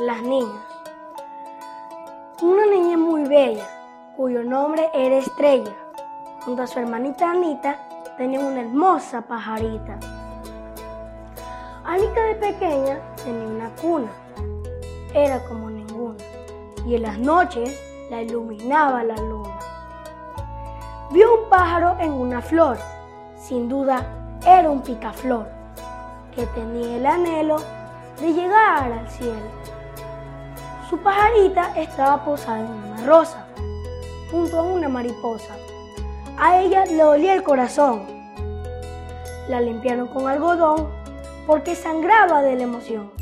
Las niñas. Una niña muy bella, cuyo nombre era Estrella, junto a su hermanita Anita, tenía una hermosa pajarita. Anita de pequeña tenía una cuna, era como ninguna, y en las noches la iluminaba la luna. Vio un pájaro en una flor, sin duda era un picaflor, que tenía el anhelo de llegar al cielo. Su pajarita estaba posada en una rosa, junto a una mariposa. A ella le dolía el corazón. La limpiaron con algodón porque sangraba de la emoción.